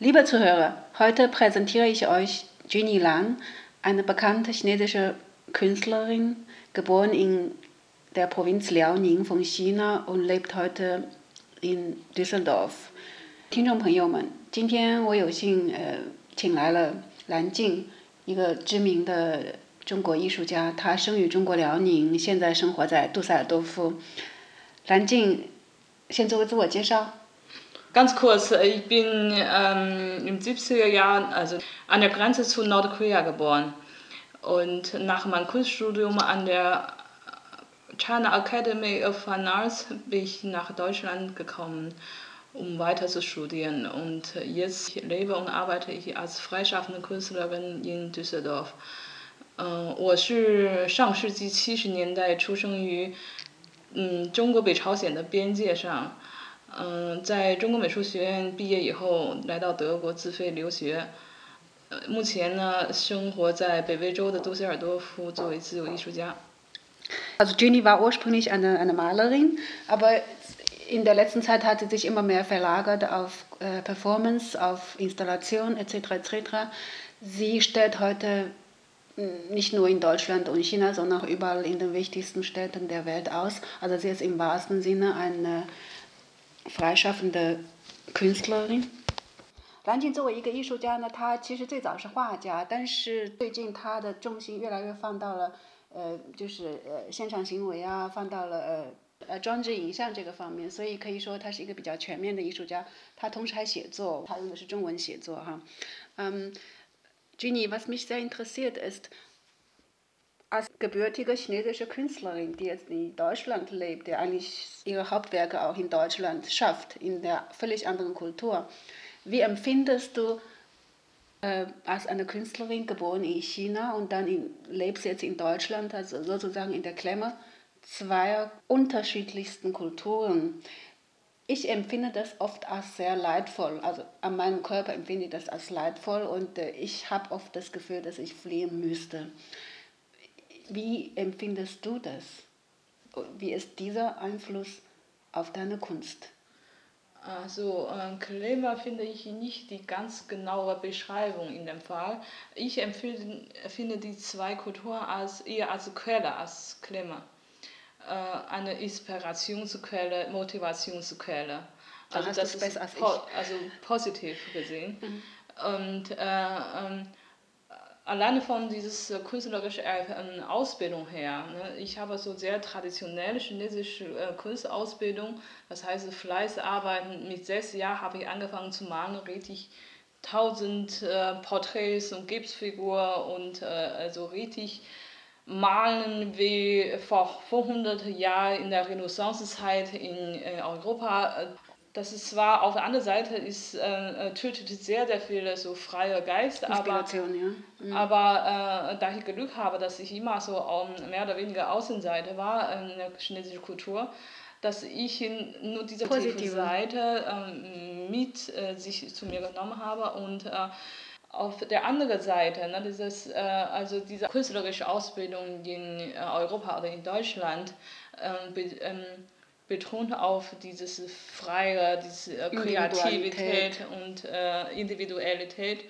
Liebe Zuhörer, heute präsentiere ich euch Jenny Lan, eine bekannte chinesische Künstlerin, geboren in der Provinz Liaoning von China und lebt heute in Düsseldorf. 听众朋友们，今天我有幸呃请来了蓝静，一个知名的中国艺术家，他生于中国辽宁，现在生活在杜塞尔多夫。蓝静，先做个自我介绍。 Ganz kurz, ich bin ähm, im 70er Jahren also an der Grenze zu Nordkorea geboren. Und nach meinem Kunststudium an der China Academy of Fine Arts bin ich nach Deutschland gekommen, um weiter zu studieren. Und jetzt lebe und arbeite ich als freischaffende Künstlerin in Düsseldorf. 嗯，我是上世纪七十年代出生于嗯中国北朝鲜的边界上。 嗯，在中国美术学院毕业以后，来到德国自费留学。呃，目前呢，生活在北威州的杜塞尔多夫，作为自由艺术家。Also Jenny war ursprünglich eine, eine Malerin, aber in der letzten Zeit hat sie sich immer mehr verlagert auf äh, Performance, auf Installation etc. etc. Sie stellt heute nicht nur in Deutschland und China, sondern auch überall in den wichtigsten Städten der Welt aus. Also sie ist im wahrsten Sinne eine freischaffende Künstlerin。蓝静作为一个艺术家呢，他其实最早是画家，但是最近他的重心越来越放到了呃，就是呃现场行为啊，放到了呃呃装置影像这个方面，所以可以说他是一个比较全面的艺术家。他同时还写作，他用的是中文写作哈。嗯，Jenny, was mich sehr interessiert ist als gebürtige chinesische Künstlerin, die jetzt in Deutschland lebt, die eigentlich ihre Hauptwerke auch in Deutschland schafft, in der völlig anderen Kultur. Wie empfindest du äh, als eine Künstlerin, geboren in China und dann in, lebst jetzt in Deutschland, also sozusagen in der Klemme zweier unterschiedlichsten Kulturen? Ich empfinde das oft als sehr leidvoll. Also an meinem Körper empfinde ich das als leidvoll und äh, ich habe oft das Gefühl, dass ich fliehen müsste. Wie empfindest du das? Wie ist dieser Einfluss auf deine Kunst? Also äh, Klima finde ich nicht die ganz genaue Beschreibung in dem Fall. Ich empfinde, finde die zwei Kulturen als, eher als Quelle, als Klima. Äh, eine Inspirationsquelle, Motivationsquelle. Also das ist po also positiv gesehen. Mhm. Und äh, ähm, alleine von dieses künstlerische äh, Ausbildung her. Ne? Ich habe so sehr traditionelle chinesische äh, Kunstausbildung, das heißt Fleißarbeiten. Mit sechs Jahren habe ich angefangen zu malen, richtig tausend äh, Porträts und Gipsfiguren und äh, also richtig malen wie vor 400 Jahren in der Renaissancezeit in äh, Europa das ist zwar auf der anderen Seite ist, äh, äh tötet sehr, sehr viele so freie Geist, aber, ja. mhm. aber äh, da ich Glück habe, dass ich immer so um, mehr oder weniger Außenseite war in der chinesischen Kultur, dass ich nur diese positive Seite äh, mit äh, sich zu mir genommen habe und äh, auf der anderen Seite, ne, dieses, äh, also diese künstlerische Ausbildung in Europa oder in Deutschland, ähm, ähm, betont auf dieses freie, diese äh, Kreativität und äh, Individualität.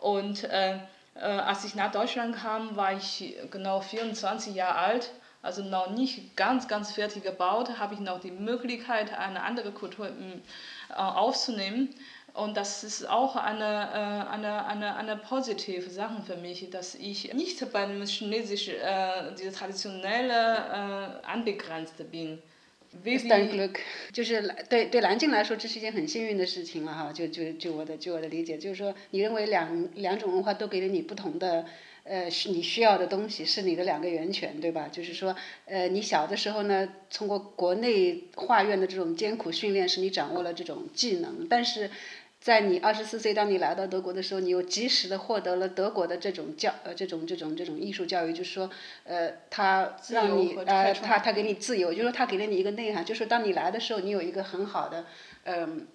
Und äh, äh, als ich nach Deutschland kam, war ich genau 24 Jahre alt, also noch nicht ganz, ganz fertig gebaut, habe ich noch die Möglichkeit, eine andere Kultur äh, aufzunehmen. Und das ist auch eine, äh, eine, eine, eine positive Sache für mich, dass ich nicht beim chinesischen, äh, diese traditionelle äh, Anbegrenzte bin. Glück，就是对对蓝静来说，这是一件很幸运的事情了哈。就就就我的就我的理解，就是说，你认为两两种文化都给了你不同的，呃，是你需要的东西，是你的两个源泉，对吧？就是说，呃，你小的时候呢，通过国内画院的这种艰苦训练，使你掌握了这种技能，但是。在你二十四岁，当你来到德国的时候，你又及时的获得了德国的这种教呃这种这种这种艺术教育，就是说，呃，他让你呃他他给你自由，就是说他给了你一个内涵，就是当你来的时候，你有一个很好的嗯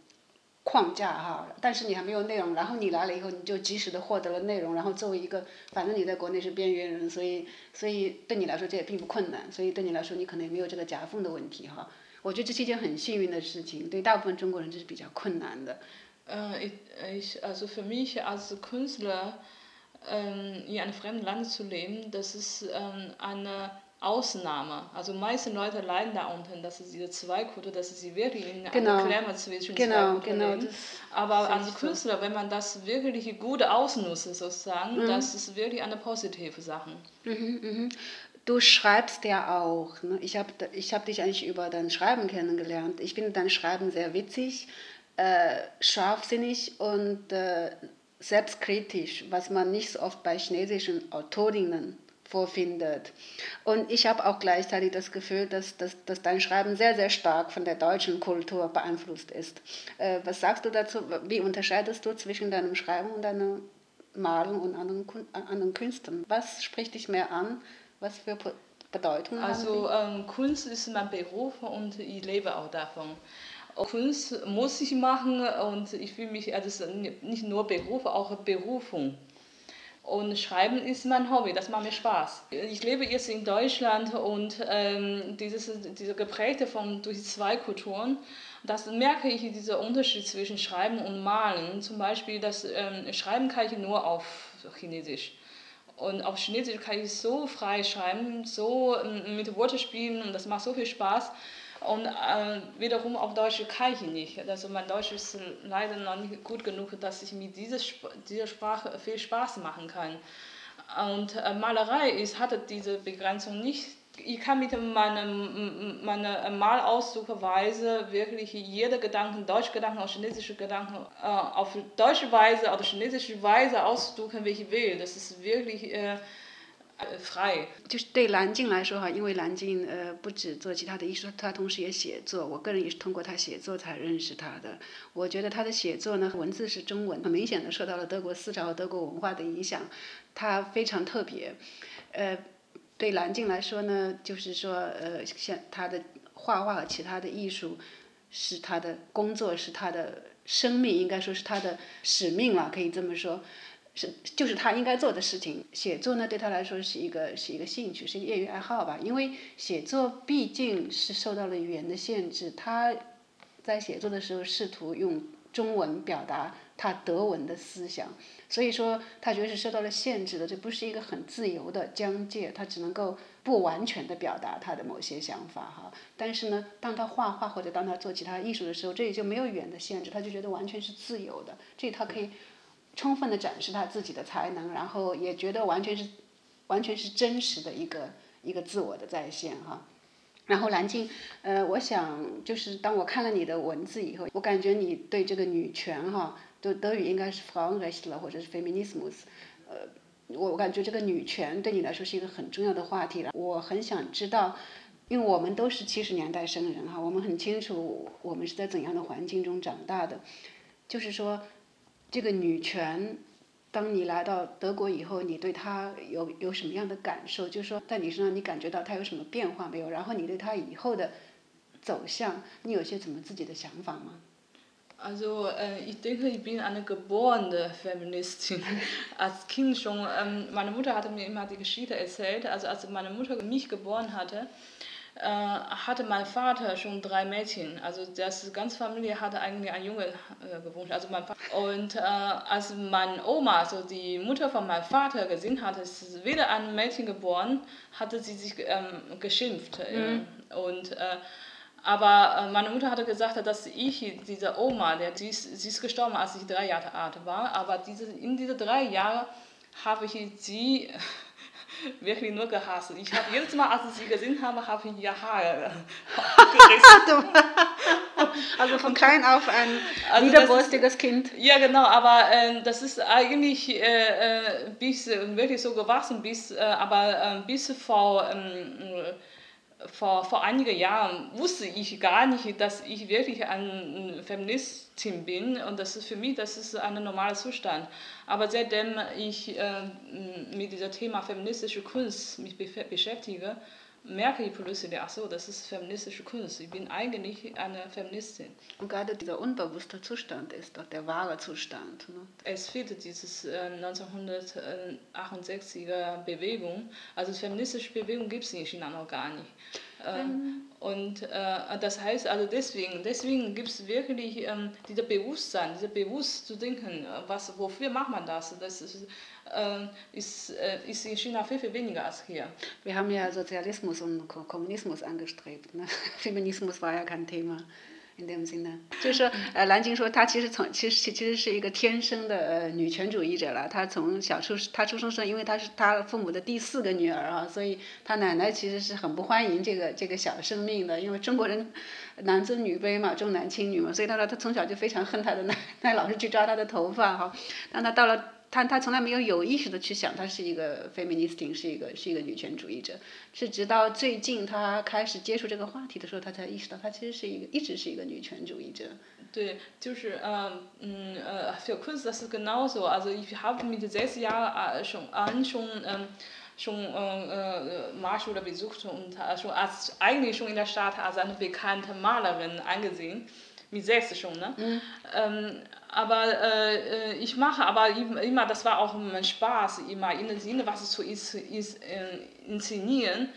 框架哈，但是你还没有内容，然后你来了以后，你就及时的获得了内容，然后作为一个反正你在国内是边缘人，所以所以对你来说这也并不困难，所以对你来说你可能也没有这个夹缝的问题哈。我觉得这是一件很幸运的事情，对大部分中国人这是比较困难的。Äh, ich, also für mich als Künstler ähm, in einem fremden Land zu leben, das ist ähm, eine Ausnahme. Also meiste Leute leiden da unten, dass es diese Zweikultur, dass sie wirklich in genau. einer Klemme zwischen genau, zwei genau, leben. Aber als Künstler, so. wenn man das wirklich gut ausnutzt, sozusagen, mhm. das ist wirklich eine positive Sache. Mhm, mhm. Du schreibst ja auch. Ne? Ich habe ich hab dich eigentlich über dein Schreiben kennengelernt. Ich finde dein Schreiben sehr witzig, äh, scharfsinnig und äh, selbstkritisch, was man nicht so oft bei chinesischen Autorinnen vorfindet. Und ich habe auch gleichzeitig das Gefühl, dass, dass, dass dein Schreiben sehr, sehr stark von der deutschen Kultur beeinflusst ist. Äh, was sagst du dazu? Wie unterscheidest du zwischen deinem Schreiben und deiner Malen und anderen, anderen Künsten? Was spricht dich mehr an? Was für Bedeutung Also ähm, Kunst ist mein Beruf und ich lebe auch davon. Kunst muss ich machen und ich fühle mich, also nicht nur Beruf, auch Berufung. Und Schreiben ist mein Hobby, das macht mir Spaß. Ich lebe jetzt in Deutschland und ähm, dieses, diese geprägte von durch zwei Kulturen, das merke ich, dieser Unterschied zwischen Schreiben und Malen. Zum Beispiel, das ähm, Schreiben kann ich nur auf Chinesisch. Und auf Chinesisch kann ich so frei schreiben, so ähm, mit Worten spielen und das macht so viel Spaß. Und äh, wiederum auf Deutsch kann ich nicht. Also mein Deutsch ist leider noch nicht gut genug, dass ich mit dieser, dieser Sprache viel Spaß machen kann. Und äh, Malerei ist, hatte diese Begrenzung nicht. Ich kann mit meinem, meiner Malausdruckweise wirklich jede Gedanken, deutsche Gedanken oder chinesische Gedanken äh, auf deutsche Weise oder chinesische Weise ausdrücken, wie ich will. Das ist wirklich 就是对蓝静来说哈，因为蓝静呃不止做其他的艺术，他同时也写作。我个人也是通过他写作才认识他的。我觉得他的写作呢，文字是中文，很明显的受到了德国思潮和德国文化的影响，他非常特别。呃，对蓝静来说呢，就是说呃，像他的画画和其他的艺术，是他的工作，是他的生命，应该说是他的使命了，可以这么说。是，就是他应该做的事情。写作呢，对他来说是一个是一个兴趣，是一个业余爱好吧。因为写作毕竟是受到了语言的限制，他在写作的时候试图用中文表达他德文的思想，所以说他觉得是受到了限制的，这不是一个很自由的疆界，他只能够不完全的表达他的某些想法哈。但是呢，当他画画或者当他做其他艺术的时候，这里就没有语言的限制，他就觉得完全是自由的，这他可以。充分的展示他自己的才能，然后也觉得完全是，完全是真实的一个一个自我的再现哈。然后蓝静，呃，我想就是当我看了你的文字以后，我感觉你对这个女权哈，德德语应该是 Frauenrecht 了，或者是 Feminismus，呃，我我感觉这个女权对你来说是一个很重要的话题了。我很想知道，因为我们都是七十年代生人哈，我们很清楚我们是在怎样的环境中长大的，就是说。这个女权，当你来到德国以后，你对她有有什么样的感受？就是说，在你身上你感觉到她有什么变化没有？然后你对她以后的走向，你有些怎么自己的想法吗？Also, ich denke, ich bin eine geborene Feministin. Als Kind schon, meine Mutter hatte mir immer die Geschichte erzählt. Also, als meine Mutter mich geboren hatte. Äh, hatte mein Vater schon drei Mädchen. Also das ganze Familie hatte eigentlich einen Junge äh, gewünscht. Also mein Und äh, als meine Oma, also die Mutter von meinem Vater gesehen hat, ist wieder ein Mädchen geboren, hatte sie sich ähm, geschimpft. Mhm. Und äh, aber äh, meine Mutter hatte gesagt, dass ich, diese Oma, der, sie, ist, sie ist gestorben, als ich drei Jahre alt war, aber diese, in diese drei Jahren habe ich sie wirklich nur gehasst. Ich habe jedes Mal, als ich sie gesehen habe, habe ich ihr Haar gerissen. also von klein auf ein also widerborstiges Kind. Ja, genau, aber äh, das ist eigentlich äh, äh bis wirklich so gewachsen, bis, äh, aber äh, bis vor ähm, vor, vor einigen Jahren wusste ich gar nicht, dass ich wirklich eine Feministin bin und das ist für mich, das ist ein normaler Zustand. Aber seitdem ich äh, mit diesem Thema feministische Kunst mich beschäftige, merke ich plötzlich, ach so, das ist feministische Kunst. Ich bin eigentlich eine Feministin. Und gerade dieser unbewusste Zustand ist doch der wahre Zustand. Ne? Es fehlt diese äh, 1968er Bewegung. Also feministische Bewegung gibt es in China noch gar nicht. Ähm, und äh, das heißt also deswegen, deswegen gibt es wirklich ähm, dieses Bewusstsein, dieses bewusst zu denken, was, wofür macht man das? Das ist, äh, ist, äh, ist in China viel, viel weniger als hier. Wir haben ja Sozialismus und Kommunismus angestrebt. Ne? Feminismus war ja kein Thema. 就是说呃，蓝鲸说她其实从其实其实是一个天生的呃女权主义者了。她从小出她出生时，因为她是她父母的第四个女儿啊，所以她奶奶其实是很不欢迎这个这个小生命的，因为中国人男尊女卑嘛，重男轻女嘛，所以她说她从小就非常恨她的奶 奶，老是去抓她的头发哈。当她到了。他他从来没有有意识的去想，他是一个 feminist，是一个是一个女权主义者，是直到最近他开始接触这个话题的时候，他才意识到他其实是一个一直是一个女权主义者。对，就是嗯嗯呃，für Kunst das ist genauso. Also ich habe mit sechs Jahren schon an schon ähm, schon äh, Marschule besucht und schon als eigentlich schon in der Stadt als eine bekannte Malerin angesehen. Mit sechs schon, ne? Mhm. Ähm, aber äh, ich mache aber immer, das war auch mein Spaß, immer in dem Sinne, was zu ist, ist, äh, inszenieren.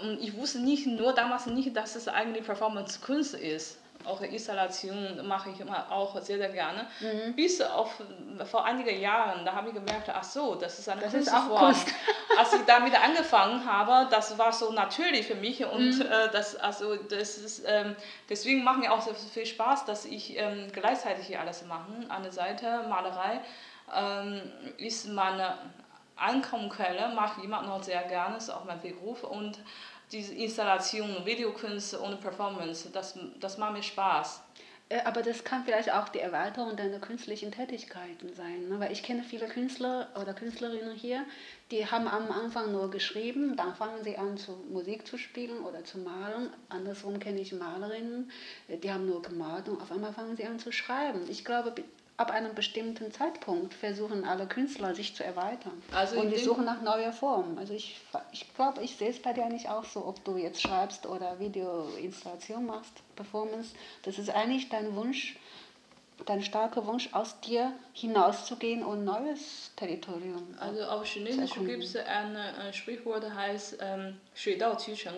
Und ich wusste nicht, nur damals nicht, dass es eigentlich Performance-Kunst ist auch Installation mache ich immer auch sehr, sehr gerne. Mhm. Bis auf vor einigen Jahren, da habe ich gemerkt, ach so, das ist eine das Kunstform. Kunst. Als ich damit angefangen habe, das war so natürlich für mich und mhm. äh, das, also das ist, ähm, deswegen macht mir auch so viel Spaß, dass ich ähm, gleichzeitig hier alles mache. An der Seite Malerei ähm, ist meine Einkommensquelle, mache ich immer noch sehr gerne, ist auch mein Beruf und diese Installation, Videokunst und Performance, das, das macht mir Spaß. Äh, aber das kann vielleicht auch die Erweiterung deiner künstlichen Tätigkeiten sein. Ne? Weil ich kenne viele Künstler oder Künstlerinnen hier, die haben am Anfang nur geschrieben, dann fangen sie an, zu Musik zu spielen oder zu malen. Andersrum kenne ich Malerinnen, äh, die haben nur gemalt und auf einmal fangen sie an zu schreiben. Ich glaube, ab einem bestimmten Zeitpunkt versuchen alle Künstler sich zu erweitern. Also und die suchen nach neuer Form. Also ich, ich glaube, ich sehe es bei dir eigentlich auch so, ob du jetzt schreibst oder Videoinstallation machst, Performance. Das ist eigentlich dein Wunsch, dein starker Wunsch, aus dir hinauszugehen und neues Territorium. Also auf Chinesisch gibt es äh, ein, Sprichwort, das heißt ähm,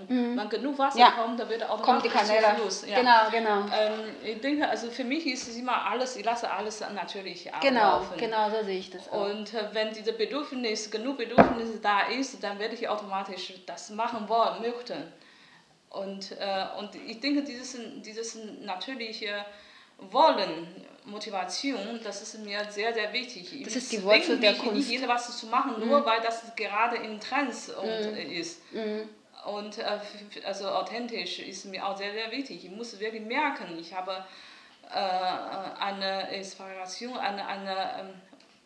mhm. Wenn genug Wasser ja. kommt, dann wird auch kommt die Kanäle. los. Ja. Genau, genau. Ähm, ich denke, also für mich ist es immer alles, ich lasse alles natürlich ablaufen. Genau, genau so sehe ich das auch. Und äh, wenn diese Bedürfnis, genug Bedürfnis da ist, dann werde ich automatisch das machen wollen, möchten. Und, äh, und ich denke, dieses, dieses natürliche Wollen Motivation, das ist mir sehr, sehr wichtig. Das ist die Wurzel der Kunst. nicht etwas zu machen, mhm. nur weil das gerade in Trends mhm. ist. Mhm. Und äh, also authentisch ist mir auch sehr, sehr wichtig. Ich muss wirklich merken, ich habe äh, eine Inspiration, eine, eine ähm,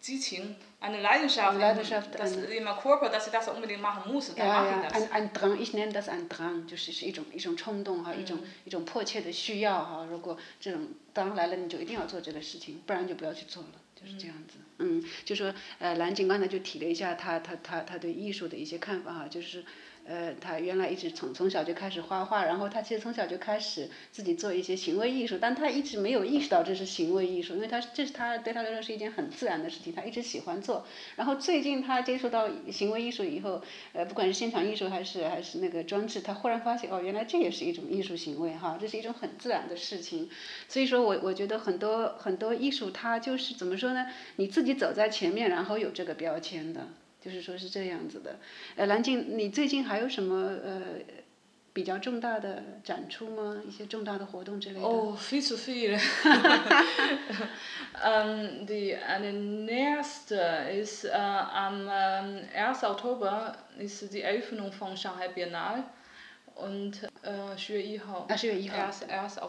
Zielchen, eine Leidenschaft, Leidenschaft das in meinem Körper, dass ich das unbedingt machen muss, dann ja, mache ich das. Ein, ein Drang, ich nenne das ein Drang, 就是一种一种冲动哈，一种一种迫切的需要哈。如果这种当来了，你就一定要做这个事情，不然就不要去做了，就是这样子。嗯，就说呃，蓝景刚才就提了一下他他他他对艺术的一些看法哈，就是。呃，他原来一直从从小就开始画画，然后他其实从小就开始自己做一些行为艺术，但他一直没有意识到这是行为艺术，因为他这是他对他来说是一件很自然的事情，他一直喜欢做。然后最近他接触到行为艺术以后，呃，不管是现场艺术还是还是那个装置，他忽然发现哦，原来这也是一种艺术行为哈，这是一种很自然的事情。所以说我我觉得很多很多艺术它就是怎么说呢？你自己走在前面，然后有这个标签的。就是说是这样子的，呃，蓝静，你最近还有什么呃比较重大的展出吗？一些重大的活动之类的？哦，viel zu viel. ähm, die eine nächste ist äh, am äh, 1. Oktober ist die Eröffnung von Shanghai Biennale und äh, 十月一号。啊，十月一号。1. 1.